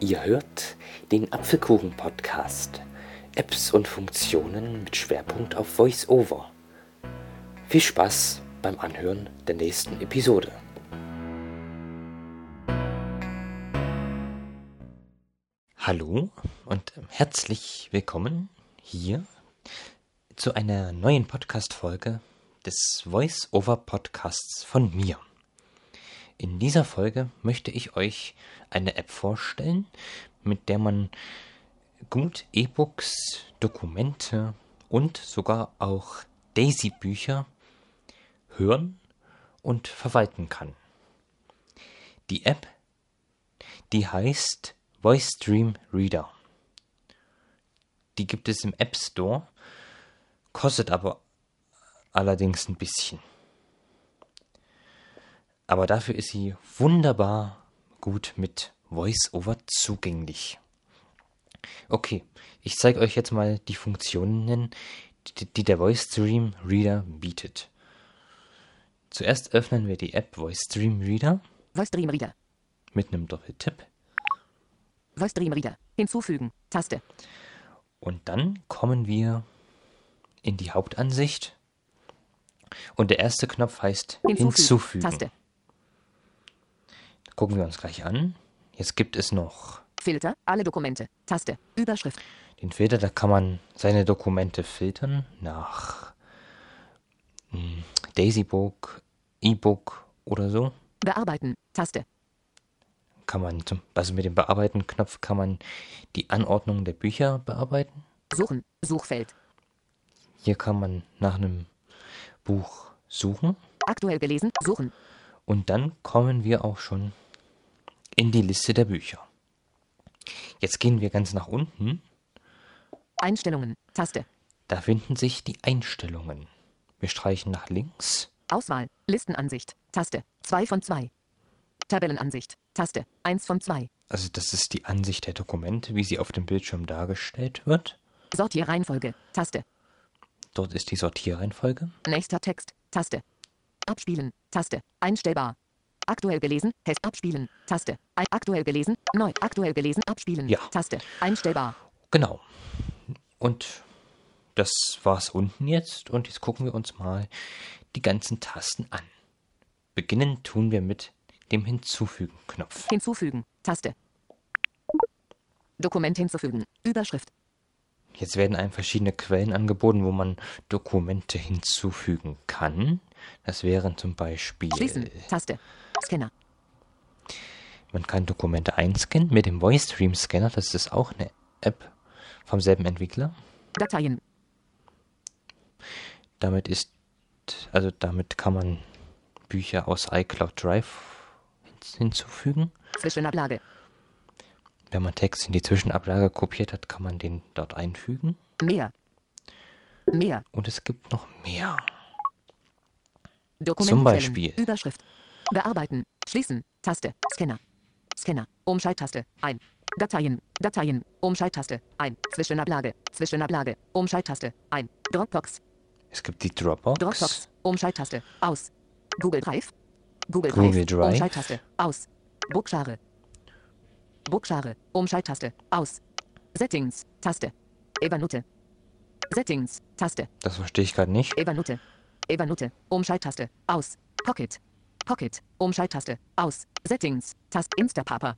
Ihr hört den Apfelkuchen-Podcast. Apps und Funktionen mit Schwerpunkt auf VoiceOver. Viel Spaß beim Anhören der nächsten Episode. Hallo und herzlich willkommen hier zu einer neuen Podcast-Folge des Voice-Over-Podcasts von mir. In dieser Folge möchte ich euch eine App vorstellen, mit der man gut E-Books, Dokumente und sogar auch Daisy-Bücher hören und verwalten kann. Die App, die heißt VoiceStream Reader. Die gibt es im App Store, kostet aber allerdings ein bisschen aber dafür ist sie wunderbar gut mit VoiceOver zugänglich. Okay, ich zeige euch jetzt mal die Funktionen, die, der VoiceStream Reader bietet. Zuerst öffnen wir die App VoiceStream Reader. VoiceStream Reader. Mit einem Doppeltipp. VoiceStream Reader. Hinzufügen. Taste. Und dann kommen wir in die Hauptansicht. Und der erste Knopf heißt Hinzufügen. hinzufügen. Taste. Gucken wir uns gleich an. Jetzt gibt es noch Filter, alle Dokumente, Taste, Überschrift. Den Filter, da kann man seine Dokumente filtern nach hm, Daisybook, E-Book oder so. Bearbeiten, Taste. Kann man zum, also mit dem Bearbeiten-Knopf kann man die Anordnung der Bücher bearbeiten. Suchen, Suchfeld. Hier kann man nach einem Buch suchen. Aktuell gelesen, suchen. Und dann kommen wir auch schon in die Liste der Bücher. Jetzt gehen wir ganz nach unten. Einstellungen, Taste. Da finden sich die Einstellungen. Wir streichen nach links. Auswahl, Listenansicht, Taste, 2 von 2. Tabellenansicht, Taste, 1 von 2. Also das ist die Ansicht der Dokumente, wie sie auf dem Bildschirm dargestellt wird. Sortierreihenfolge, Taste. Dort ist die Sortierreihenfolge. Nächster Text, Taste. Abspielen, Taste, einstellbar, Aktuell gelesen, Test abspielen, Taste. Aktuell gelesen, neu, aktuell gelesen, abspielen, ja. Taste. Einstellbar. Genau. Und das war's unten jetzt. Und jetzt gucken wir uns mal die ganzen Tasten an. Beginnen tun wir mit dem Hinzufügen-Knopf. Hinzufügen, Taste. Dokument hinzufügen, Überschrift. Jetzt werden einem verschiedene Quellen angeboten, wo man Dokumente hinzufügen kann. Das wären zum Beispiel. Schließen, Taste. Scanner. Man kann Dokumente einscannen mit dem VoiceStream Scanner. Das ist auch eine App vom selben Entwickler. Dateien. Damit ist, also damit kann man Bücher aus iCloud Drive hinzufügen. Zwischenablage. Wenn man Text in die Zwischenablage kopiert hat, kann man den dort einfügen. Mehr. Mehr. Und es gibt noch mehr. Zum Beispiel. Überschrift. Bearbeiten. Schließen. Taste. Scanner. Scanner. Umschalttaste. Ein. Dateien. Dateien. Umschalttaste. Ein. Zwischenablage. Zwischenablage. Umschalttaste. Ein. Dropbox. Es gibt die Dropbox. Dropbox. Umschalttaste. Aus. Google Drive. Google, Google Drive. Drive. Umschalttaste. Aus. Bookshare. Bookshare. Umschalttaste. Aus. Settings. Taste. Evernote. Settings. Taste. Das verstehe ich gerade nicht. Evernote. Evernote. Umschalttaste. Aus. Pocket. Pocket. Umschalttaste. Aus. Settings. Tast. Instapaper.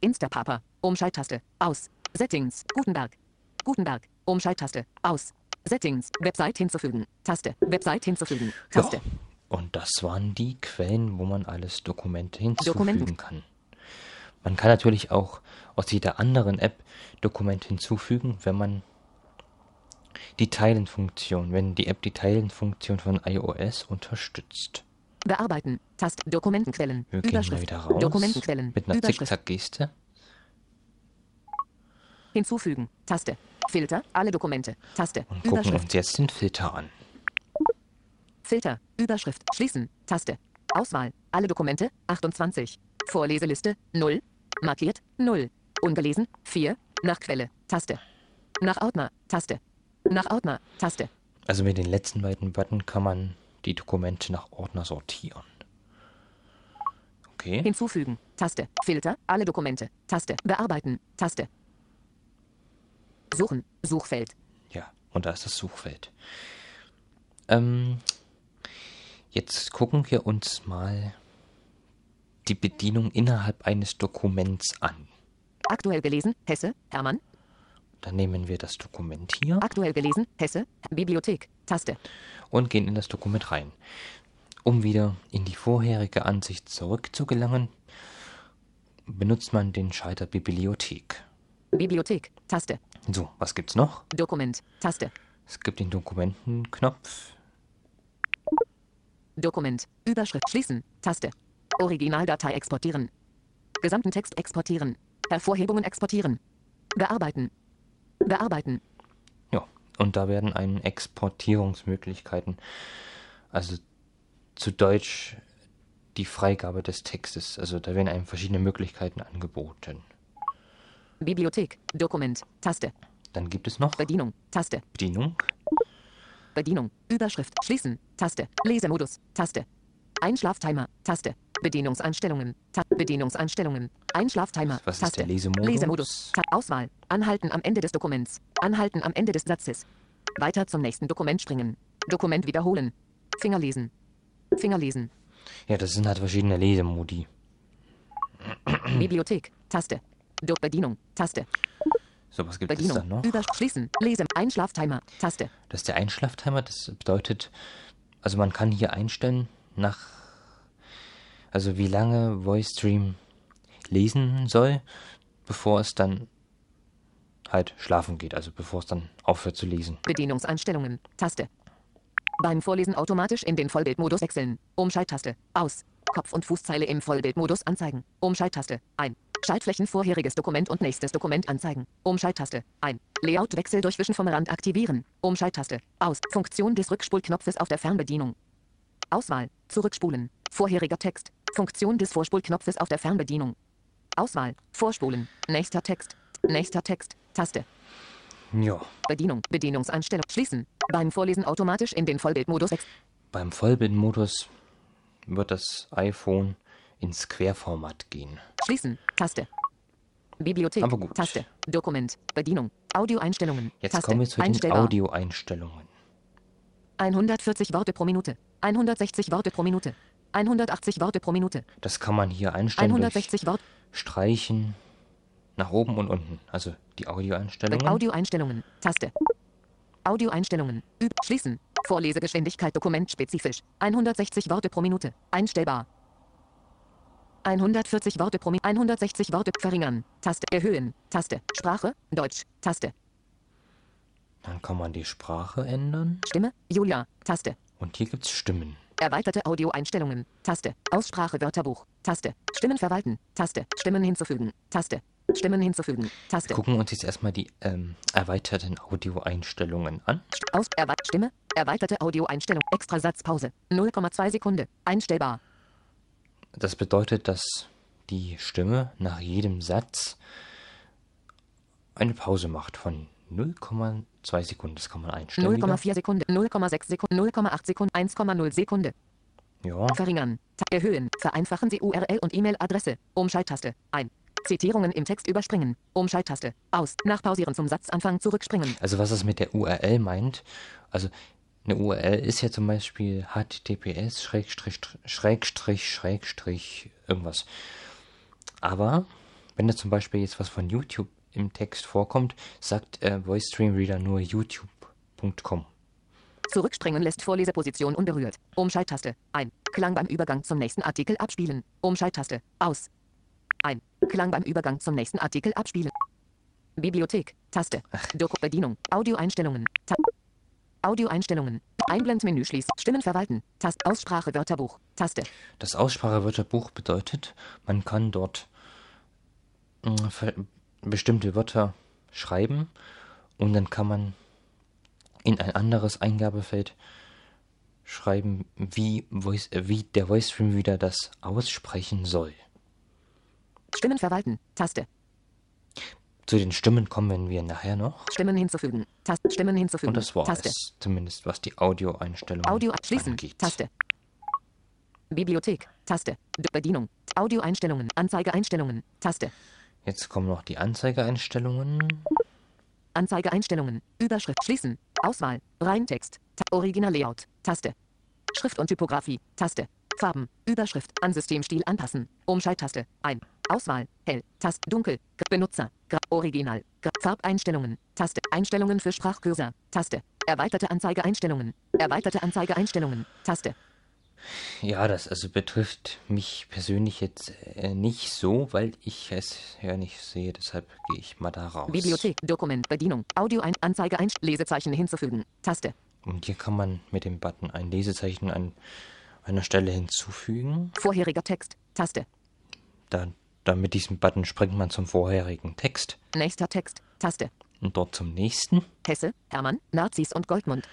Instapaper. Umschalttaste. Aus. Settings. Gutenberg. Gutenberg. Umschalttaste. Aus. Settings. Website hinzufügen. Taste. Website hinzufügen. Taste. Ja. Und das waren die Quellen, wo man alles Dokumente hinzufügen Dokumenten. kann. Man kann natürlich auch aus jeder anderen App Dokumente hinzufügen, wenn man die Teilenfunktion, wenn die App die Teilenfunktion von iOS unterstützt. Bearbeiten. Tast. Dokumentenquellen. Wir Überschrift. Gehen raus Dokumentenquellen. Mit einer Zickzack-Geste. Hinzufügen. Taste. Filter. Alle Dokumente. Taste. Und gucken uns jetzt den Filter an. Filter. Überschrift. Schließen. Taste. Auswahl. Alle Dokumente. 28. Vorleseliste. 0. Markiert. 0. Ungelesen. 4. Nach Quelle. Taste. Nach Ordner. Taste. Nach Ordner. Taste. Also mit den letzten beiden Button kann man die Dokumente nach Ordner sortieren. Okay. Hinzufügen. Taste. Filter. Alle Dokumente. Taste. Bearbeiten. Taste. Suchen. Suchfeld. Ja, und da ist das Suchfeld. Ähm, jetzt gucken wir uns mal die Bedienung innerhalb eines Dokuments an. Aktuell gelesen. Hesse. Hermann. Dann nehmen wir das Dokument hier Aktuell gelesen. Hesse. Bibliothek. Taste. und gehen in das Dokument rein. Um wieder in die vorherige Ansicht zurückzugelangen, benutzt man den Schalter Bibliothek. Bibliothek. Taste. So, was gibt's noch? Dokument. Taste. Es gibt den Dokumentenknopf. Dokument. Überschrift schließen. Taste. Originaldatei exportieren. Gesamten Text exportieren. Hervorhebungen exportieren. Bearbeiten. Bearbeiten. Und da werden einen Exportierungsmöglichkeiten, also zu Deutsch die Freigabe des Textes, also da werden einem verschiedene Möglichkeiten angeboten. Bibliothek. Dokument. Taste. Dann gibt es noch Bedienung. Taste. Bedienung. Bedienung. Überschrift. Schließen. Taste. Lesemodus. Taste. Einschlaftimer. Taste. Bedienungseinstellungen. Ta Bedienungseinstellungen. Einschlaftimer. Was ist Taste. der Lesemodus? Lesemodus. Ta Auswahl. Anhalten am Ende des Dokuments. Anhalten am Ende des Satzes. Weiter zum nächsten Dokument springen. Dokument wiederholen. Fingerlesen. Fingerlesen. Ja, das sind halt verschiedene Lesemodi. Bibliothek. Taste. Do Bedienung. Taste. So, was gibt es Bedienung. dann noch? Über Schließen. Lesen. Einschlaftimer. Taste. Das ist der Einschlaftimer, das bedeutet, also man kann hier einstellen nach, also wie lange VoiceStream lesen soll, bevor es dann halt schlafen geht, also bevor es dann aufhört zu lesen. Bedienungseinstellungen. Taste. Beim Vorlesen automatisch in den Vollbildmodus wechseln. Umschalttaste. Aus. Kopf- und Fußzeile im Vollbildmodus anzeigen. Umschalttaste. Ein. Schaltflächen vorheriges Dokument und nächstes Dokument anzeigen. Umschalttaste. Ein. Layoutwechsel durch Wischen vom Rand aktivieren. Umschalttaste. Aus. Funktion des Rückspulknopfes auf der Fernbedienung. Auswahl. Zurückspulen. Vorheriger Text. Funktion des Vorspulknopfes auf der Fernbedienung. Auswahl. Vorspulen. Nächster Text. Nächster Text. Taste. Ja, Bedienung. Bedienungseinstellung. Schließen. Beim Vorlesen automatisch in den Vollbildmodus beim Vollbildmodus wird das iPhone ins Querformat gehen. Schließen. Taste. Bibliothek. Aber gut. Taste. Dokument. Bedienung. Audioeinstellungen. Jetzt Taste. kommen wir zu den. Audioeinstellungen. 140 Worte pro Minute. 160 Worte pro Minute. 180 Worte pro Minute. Das kann man hier einstellen durch 160 Worte. Streichen nach oben und unten. Also die Audioeinstellungen. Audioeinstellungen. Taste. Audioeinstellungen. Üb. Schließen. Vorlesegeschwindigkeit dokumentspezifisch. 160 Worte pro Minute. Einstellbar. 140 Worte pro Minute. 160 Worte verringern. Taste. Erhöhen. Taste. Sprache. Deutsch. Taste. Dann kann man die Sprache ändern. Stimme. Julia. Taste. Und hier gibt es Stimmen. Erweiterte Audioeinstellungen. Taste. Aussprache Wörterbuch. Taste. Stimmen verwalten. Taste. Stimmen hinzufügen. Taste. Stimmen hinzufügen. Taste. Wir gucken uns jetzt erstmal die ähm, erweiterten Audioeinstellungen an. Aus Erwe Stimme. Erweiterte Audioeinstellung. Extra Satzpause. 0,2 Sekunde. Einstellbar. Das bedeutet, dass die Stimme nach jedem Satz eine Pause macht von 0,2 Sekunden. Das kann man einstellen. wieder. 0,4 Sekunde. 0,6 Sekunde. 0,8 Sekunde. 1,0 Sekunde. Ja, Verringern. Erhöhen. Vereinfachen Sie URL und E-Mail-Adresse. Umschalttaste. Ein. Zitierungen im Text überspringen. Umschalttaste. Aus. Nachpausieren zum Satzanfang zurückspringen. also was es mit der URL meint, also eine URL ist ja zum Beispiel https schrägstrich schrägstrich schrägstrich irgendwas. Aber wenn da zum Beispiel jetzt was von YouTube im Text vorkommt, sagt äh, Reader nur youtube.com. Zurückspringen lässt Vorleseposition unberührt. Umschalttaste. Ein. Klang beim Übergang zum nächsten Artikel abspielen. Umschalttaste. Aus. Ein. Klang beim Übergang zum nächsten Artikel abspielen. Bibliothek. Taste. Doku Bedienung. Audioeinstellungen. Ta Audioeinstellungen. Einblendmenü schließen. Stimmen verwalten. Taste. Aussprache Wörterbuch. Taste. Das Aussprachewörterbuch bedeutet, man kann dort ver- bestimmte Wörter schreiben und dann kann man in ein anderes Eingabefeld schreiben, wie, Voice, äh, wie der VoiceStream wieder das aussprechen soll. Stimmen verwalten. Taste. Zu den Stimmen kommen wir nachher noch. Stimmen hinzufügen. Taste. Stimmen hinzufügen. Und das war Taste. es, zumindest was die Audioeinstellungen Audio schließen. angeht. Taste. Bibliothek. Taste. Bedienung. Audioeinstellungen. Anzeigeeinstellungen. Taste. Jetzt kommen noch die Anzeigeeinstellungen. Anzeigeeinstellungen. Überschrift schließen. Auswahl. Reintext. Ta Original Layout. Taste. Schrift und Typografie. Taste. Farben. Überschrift. An Systemstil anpassen. Umschalttaste. Ein. Auswahl. Hell. Taste. Dunkel. Benutzer. Original. Farbeinstellungen. Taste. Einstellungen für Sprachcursor. Taste. Erweiterte Anzeigeeinstellungen. Erweiterte Anzeigeeinstellungen. Taste. Ja, das also betrifft mich persönlich jetzt äh, nicht so, weil ich es ja nicht sehe. Deshalb gehe ich mal da raus. Bibliothek. Dokument. Bedienung. Audio ein. Anzeige ein. Lesezeichen hinzufügen. Taste. Und hier kann man mit dem Button ein Lesezeichen an einer Stelle hinzufügen. Vorheriger Text. Taste. Da, da mit diesem Button springt man zum vorherigen Text Nächster Text. Taste. und dort zum nächsten. Hesse, Hermann, Nazis und Goldmund.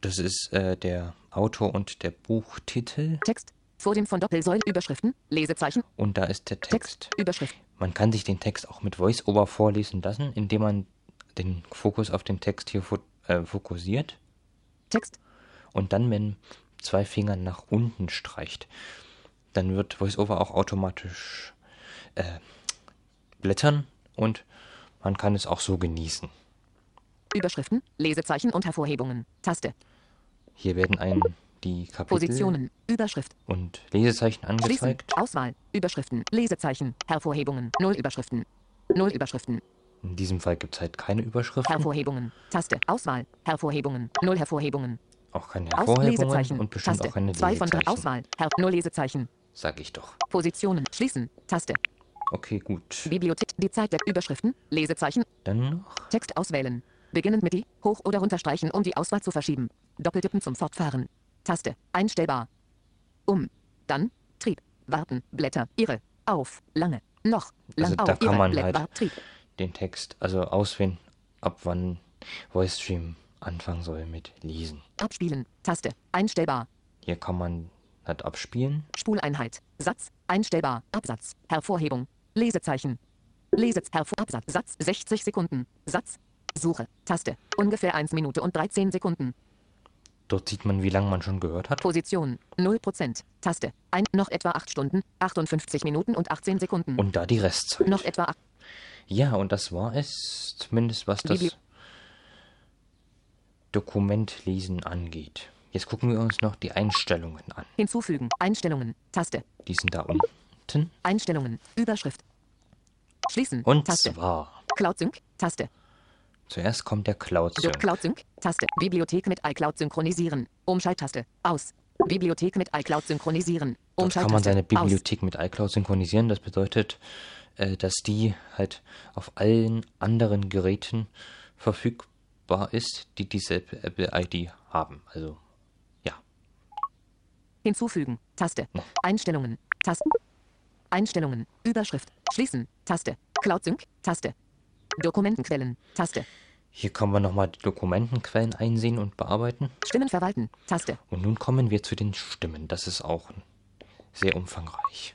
Das ist äh, der Autor und der Buchtitel. Text. Vor dem von Doppelsäulen Überschriften. Lesezeichen. Und da ist der Text. Text. Überschrift. Man kann sich den Text auch mit VoiceOver vorlesen lassen, indem man den Fokus auf den Text hier äh, fokussiert Text. und dann mit zwei Fingern nach unten streicht. Dann wird VoiceOver auch automatisch äh, blättern und man kann es auch so genießen. Überschriften. Lesezeichen und Hervorhebungen. Taste. Hier werden einem die Kapitel Positionen. Überschrift. und Lesezeichen Schließen. angezeigt. Auswahl. Überschriften. Lesezeichen. Hervorhebungen. Null Überschriften. Null Überschriften. In diesem Fall gibt es halt keine Überschriften, Hervorhebungen. Taste. Auswahl. Hervorhebungen. Null Hervorhebungen. auch keine Aus Hervorhebungen Lesezeichen. und bestimmt Taste. auch keine Zwei von drei. Lesezeichen. Auswahl. Her Null Lesezeichen. Sag ich doch. Positionen. Schließen. Taste. Okay, gut. Bibliothek. Die Zeit der Überschriften. Lesezeichen. Dann noch Text auswählen. Beginnend mit die, hoch oder runterstreichen, um die Auswahl zu verschieben. Doppeltippen zum Fortfahren. Taste. Einstellbar. Um. Dann. Trieb. Warten. Blätter. Ihre. Auf. Lange. Noch. Lang Also da auf. kann Ihre. man Blätt- halt- Trieb. den Text, also auswählen, ab wann VoiceStream anfangen soll mit Lesen. Abspielen. Taste. Einstellbar. Hier kann man halt abspielen. Spuleinheit. Satz. Einstellbar. Absatz. Hervorhebung. Lesezeichen. Lesez. Hervor. Absatz. Satz. 60 Sekunden. Satz. Suche. Taste. Ungefähr 1 Minute und 13 Sekunden. Dort sieht man, wie lange man schon gehört hat. Position 0%. Taste. Ein, noch etwa 8 Stunden, 58 Minuten und 18 Sekunden. Und da die Restzeit. noch etwa 8. Ja, und das war es, zumindest was das Bibli- Dokumentlesen angeht. Jetzt gucken wir uns noch die Einstellungen an. Hinzufügen. Einstellungen. Taste. Die sind da unten. Einstellungen. Überschrift. Schließen. Und Taste. zwar, Cloud Sync. Taste. Zuerst kommt der Cloud Sync. Cloud Sync. Taste. Bibliothek mit iCloud synchronisieren. Umschalttaste. Aus. Bibliothek mit iCloud synchronisieren. Dort kann man Umschalttaste. seine Aus. Bibliothek mit iCloud synchronisieren. Das bedeutet, äh, dass die halt auf allen anderen Geräten verfügbar ist, die dieselbe Apple-ID haben. Also, ja. Hinzufügen. Taste. Einstellungen. Taste. Einstellungen. Überschrift. Schließen. Taste. Cloud Sync. Taste. Dokumentenquellen. Taste. Hier kann man nochmal die Dokumentenquellen einsehen und bearbeiten. Stimmen verwalten. Taste. Und nun kommen wir zu den Stimmen. Das ist auch sehr umfangreich.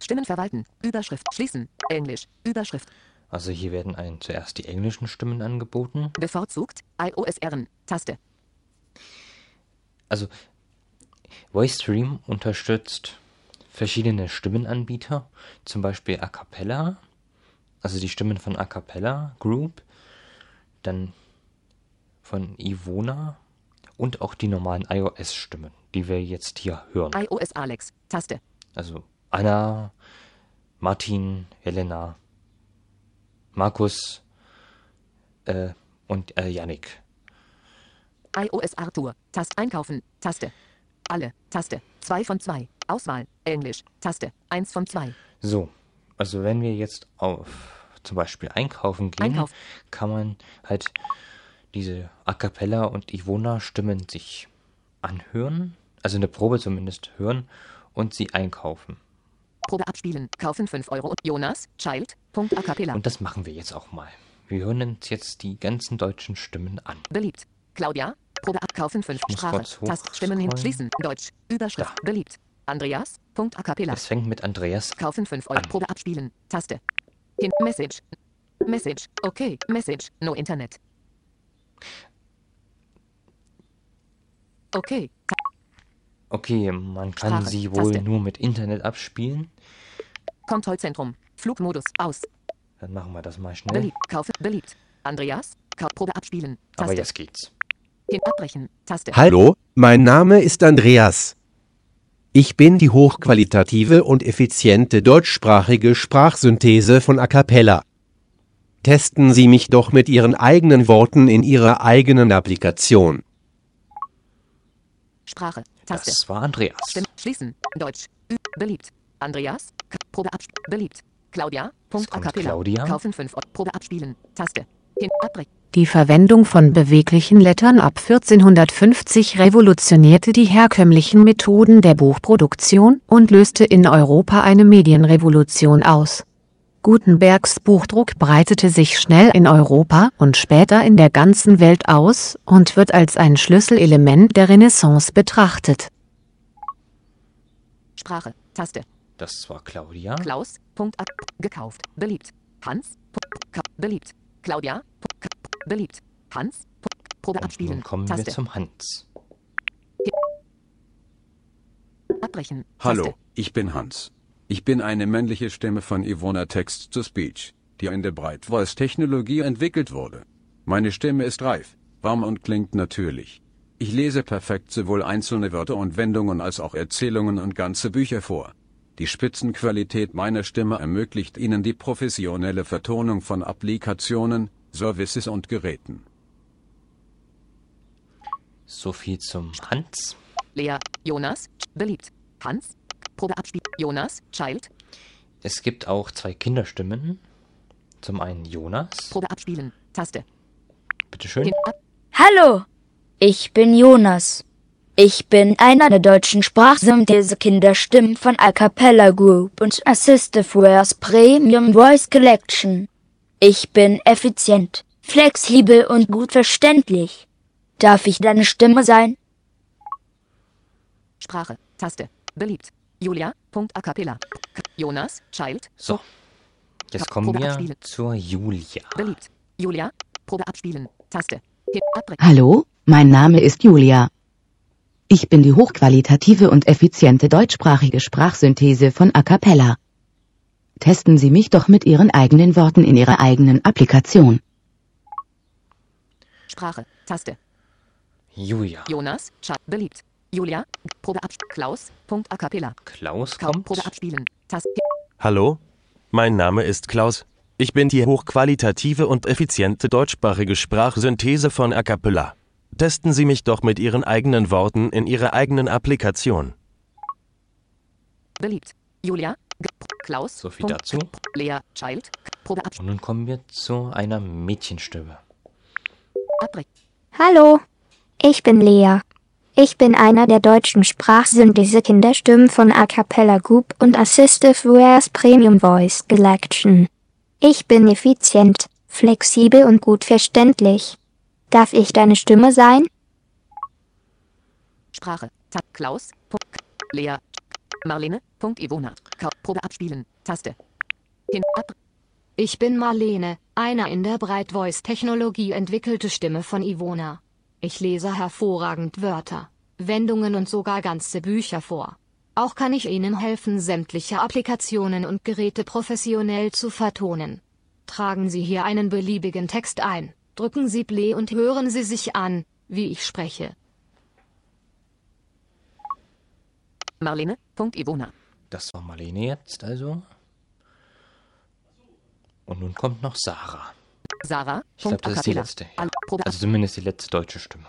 Stimmen verwalten. Überschrift. Schließen. Englisch. Überschrift. Also hier werden einem zuerst die englischen Stimmen angeboten. Bevorzugt. iOSR. Taste. Also VoiceStream unterstützt verschiedene Stimmenanbieter, zum Beispiel A Cappella, also die Stimmen von A Cappella Group, dann von Ivona und auch die normalen iOS-Stimmen, die wir jetzt hier hören. iOS Alex. Taste. Also Anna, Martin, Helena, Markus äh, und äh, Yannick. iOS Arthur. Taste. Einkaufen. Taste. Alle. Taste. 2 von 2. Auswahl. Englisch. Taste. 1 von 2. So, also wenn wir jetzt auf zum Beispiel einkaufen gehen, Einkauf. kann man halt diese A Cappella und Ivona Stimmen sich anhören, also eine Probe zumindest hören und sie einkaufen. Probe abspielen. Kaufen 5 Euro. Und Jonas. Child. Punkt a cappella. Und das machen wir jetzt auch mal. Wir hören uns jetzt die ganzen deutschen Stimmen an. Beliebt. Claudia. Probe abkaufen 5 muss Sprache. kurz Tast Stimmen hin. hochscrollen. Schließen. Deutsch. Überschrift. Beliebt. Andreas. Punkt a cappella. Es fängt mit Andreas Kaufen 5 Euro. An. Probe abspielen. Taste. Hin. Message. Message. Okay. Message. No Internet. Okay. Okay, man kann Sprache, sie wohl Taste. nur mit Internet abspielen. Kontrollzentrum. Flugmodus aus. Dann machen wir das mal schnell. Beliebt. Kaufe. Beliebt. Andreas. Kau Probe abspielen. Aber Taste. jetzt geht's. Hin abbrechen. Taste. Hallo, mein Name ist Andreas. Ich bin die hochqualitative und effiziente deutschsprachige Sprachsynthese von A Cappella. Testen Sie mich doch mit Ihren eigenen Worten in Ihrer eigenen Applikation. Sprache. Taste. Das war Andreas. Stimme. Schließen. Deutsch. Ü. Beliebt. Andreas. K Probe abspielen. Beliebt. Claudia. Punkt. A cappella. Claudia. Kaufen 5 Euro. Probe abspielen. Taste. Hin abbrechen. Die Verwendung von beweglichen Lettern ab 1450 revolutionierte die herkömmlichen Methoden der Buchproduktion und löste in Europa eine Medienrevolution aus. Gutenbergs Buchdruck breitete sich schnell in Europa und später in der ganzen Welt aus und wird als ein Schlüsselelement der Renaissance betrachtet. Sprache. Taste. Das war Claudia. Klaus. Punkt. Ab. Gekauft. Beliebt. Hans. Punkt. Beliebt. Claudia. Punkt. Beliebt. Hans. Probe Und abspielen. nun kommen wir Taste. zum Hans. Abbrechen. Hallo, Taste. ich bin Hans. Ich bin eine männliche Stimme von Ivona Text-to-Speech, die in der Bright Voice-Technologie entwickelt wurde. Meine Stimme ist reif, warm und klingt natürlich. Ich lese perfekt sowohl einzelne Wörter und Wendungen als auch Erzählungen und ganze Bücher vor. Die Spitzenqualität meiner Stimme ermöglicht Ihnen die professionelle Vertonung von Applikationen, Services und Geräten. So viel zum Hans. Lea. Jonas. Beliebt. Hans. Probe abspielen. Jonas. Child. Es gibt auch zwei Kinderstimmen. Zum einen Jonas. Probe abspielen. Taste. Bitteschön. Hallo, ich bin Jonas. Ich bin einer der deutschen Sprachsynthese-Kinderstimmen von A Cappella Group und Assistive Premium Voice Collection. Ich bin effizient, flexibel und gut verständlich. Darf ich deine Stimme sein? Sprache. Taste. Beliebt. Julia. Punkt. A cappella. Jonas. Child. So. Jetzt kommen Probe wir abspielen. zur Julia. Beliebt. Julia. Probe abspielen. Taste. Hallo, mein Name ist Julia. Ich bin die hochqualitative und effiziente deutschsprachige Sprachsynthese von A Cappella. Testen Sie mich doch mit Ihren eigenen Worten in Ihrer eigenen Applikation. Sprache. Taste. Julia. Jonas. Child. Beliebt. Julia. Probe abspielen. Klaus. Punkt. A cappella. Klaus kommt. Probe abspielen. Taste. Hallo, mein Name ist Klaus. Ich bin die hochqualitative und effiziente deutschsprachige Sprachsynthese von A Cappella. Testen Sie mich doch mit Ihren eigenen Worten in Ihrer eigenen Applikation. Beliebt. Julia. Klaus. So viel dazu. Lea. Child. Probe Und abspielen. nun kommen wir zu einer Mädchenstimme. Hallo, ich bin Lea. Ich bin einer der deutschen Sprachsynthese-Kinderstimmen von A Cappella Group und Assistive Wares Premium Voice Collection. Ich bin effizient, flexibel und gut verständlich. Darf ich deine Stimme sein? Sprache. Ta Klaus. Punkt. Lea. Marlene. Punkt. Ivona. Probe abspielen. Taste. Hin ab. Ich bin Marlene, eine in der Bright Voice Technologie entwickelte Stimme von Ivona. Ich lese hervorragend Wörter, Wendungen und sogar ganze Bücher vor. Auch kann ich Ihnen helfen, sämtliche Applikationen und Geräte professionell zu vertonen. Tragen Sie hier einen beliebigen Text ein, drücken Sie Play und hören Sie sich an, wie ich spreche. Marlene. Punkt. Ivona. Das war Marlene jetzt also. Und nun kommt noch Sarah. Sarah. Ich glaube, das ist die letzte. Ja. Also zumindest die letzte deutsche Stimme.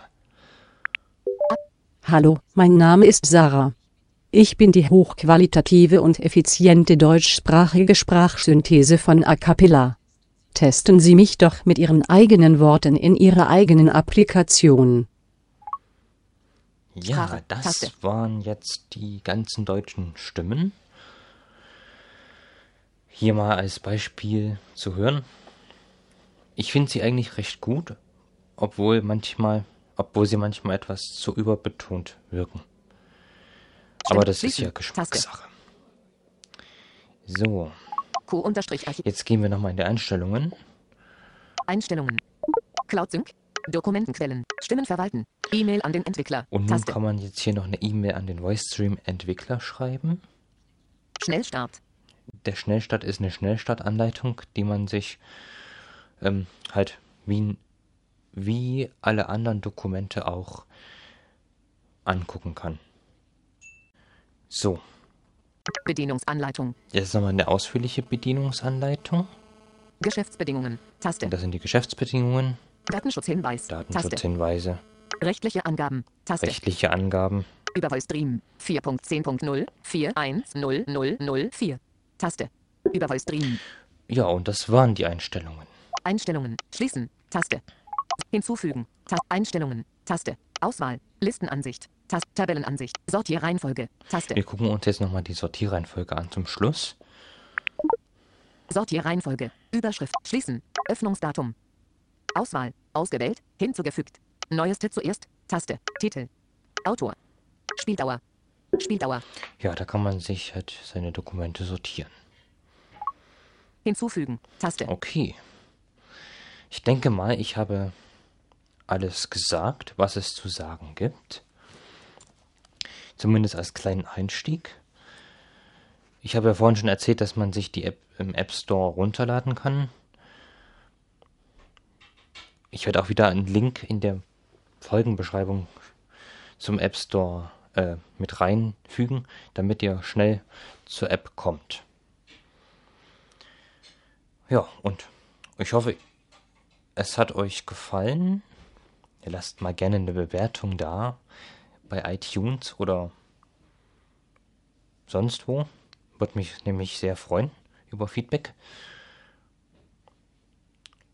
Hallo, mein Name ist Sarah. Ich bin die hochqualitative und effiziente deutschsprachige Sprachsynthese von A Cappella. Testen Sie mich doch mit Ihren eigenen Worten in Ihrer eigenen Applikation. Ja, Sprache, das Taste. waren jetzt die ganzen deutschen Stimmen. Hier mal als Beispiel zu hören. Ich finde sie eigentlich recht gut, obwohl manchmal, obwohl sie manchmal etwas zu überbetont wirken. Aber das ist ja Geschmackssache. So, jetzt gehen wir nochmal in die Einstellungen. Einstellungen. Cloud Sync. Dokumentenquellen. Stimmen verwalten. E-Mail an den Entwickler. Und nun Taste. kann man jetzt hier noch eine E-Mail an den VoiceStream-Entwickler schreiben. Schnellstart. Der Schnellstart ist eine Schnellstartanleitung, die man sich ähm, halt wie, wie alle anderen Dokumente auch angucken kann. So, Bedienungsanleitung. jetzt nochmal eine ausführliche Bedienungsanleitung. Geschäftsbedingungen. Taste. Das sind die Geschäftsbedingungen, Datenschutzhinweis. Datenschutzhinweise, Rechtliche Angaben. Taste. rechtliche Angaben. Über VoiceStream 4.10.0 41004. Taste. Über VoiceStream. Ja, und das waren die Einstellungen. Einstellungen. Schließen. Taste. Hinzufügen. Taste. Einstellungen. Taste. Auswahl. Listenansicht. Taste. Tabellenansicht. Sortierreihenfolge. Taste. Wir gucken uns jetzt nochmal die Sortierreihenfolge an zum Schluss. Sortierreihenfolge. Überschrift. Schließen. Öffnungsdatum. Auswahl. Ausgewählt. Hinzugefügt. Neueste zuerst. Taste. Titel. Autor. Spieldauer. Spieldauer. Ja, da kann man sich halt seine Dokumente sortieren. Hinzufügen. Taste. Okay. Ich denke mal, ich habe alles gesagt, was es zu sagen gibt. Zumindest als kleinen Einstieg. Ich habe ja vorhin schon erzählt, dass man sich die App im App Store runterladen kann. Ich werde auch wieder einen Link in der Folgenbeschreibung zum App Store äh, mit reinfügen, damit ihr schnell zur App kommt. Ja, und ich hoffe, es hat euch gefallen. Ihr lasst mal gerne eine Bewertung da bei iTunes oder sonst wo. Würde mich nämlich sehr freuen über Feedback.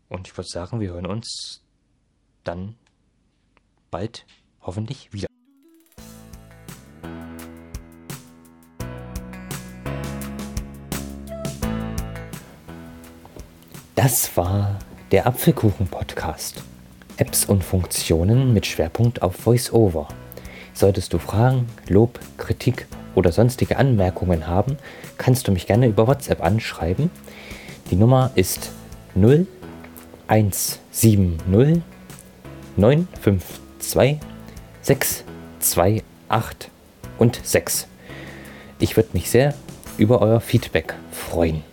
Und ich würde sagen, wir hören uns dann bald hoffentlich wieder. Das war der Apfelkuchen-Podcast. Apps und Funktionen mit Schwerpunkt auf VoiceOver. Solltest du Fragen, Lob, Kritik oder sonstige Anmerkungen haben, kannst du mich gerne über WhatsApp anschreiben. Die Nummer ist 0170 952 628 und 6. Ich würde mich sehr über euer Feedback freuen.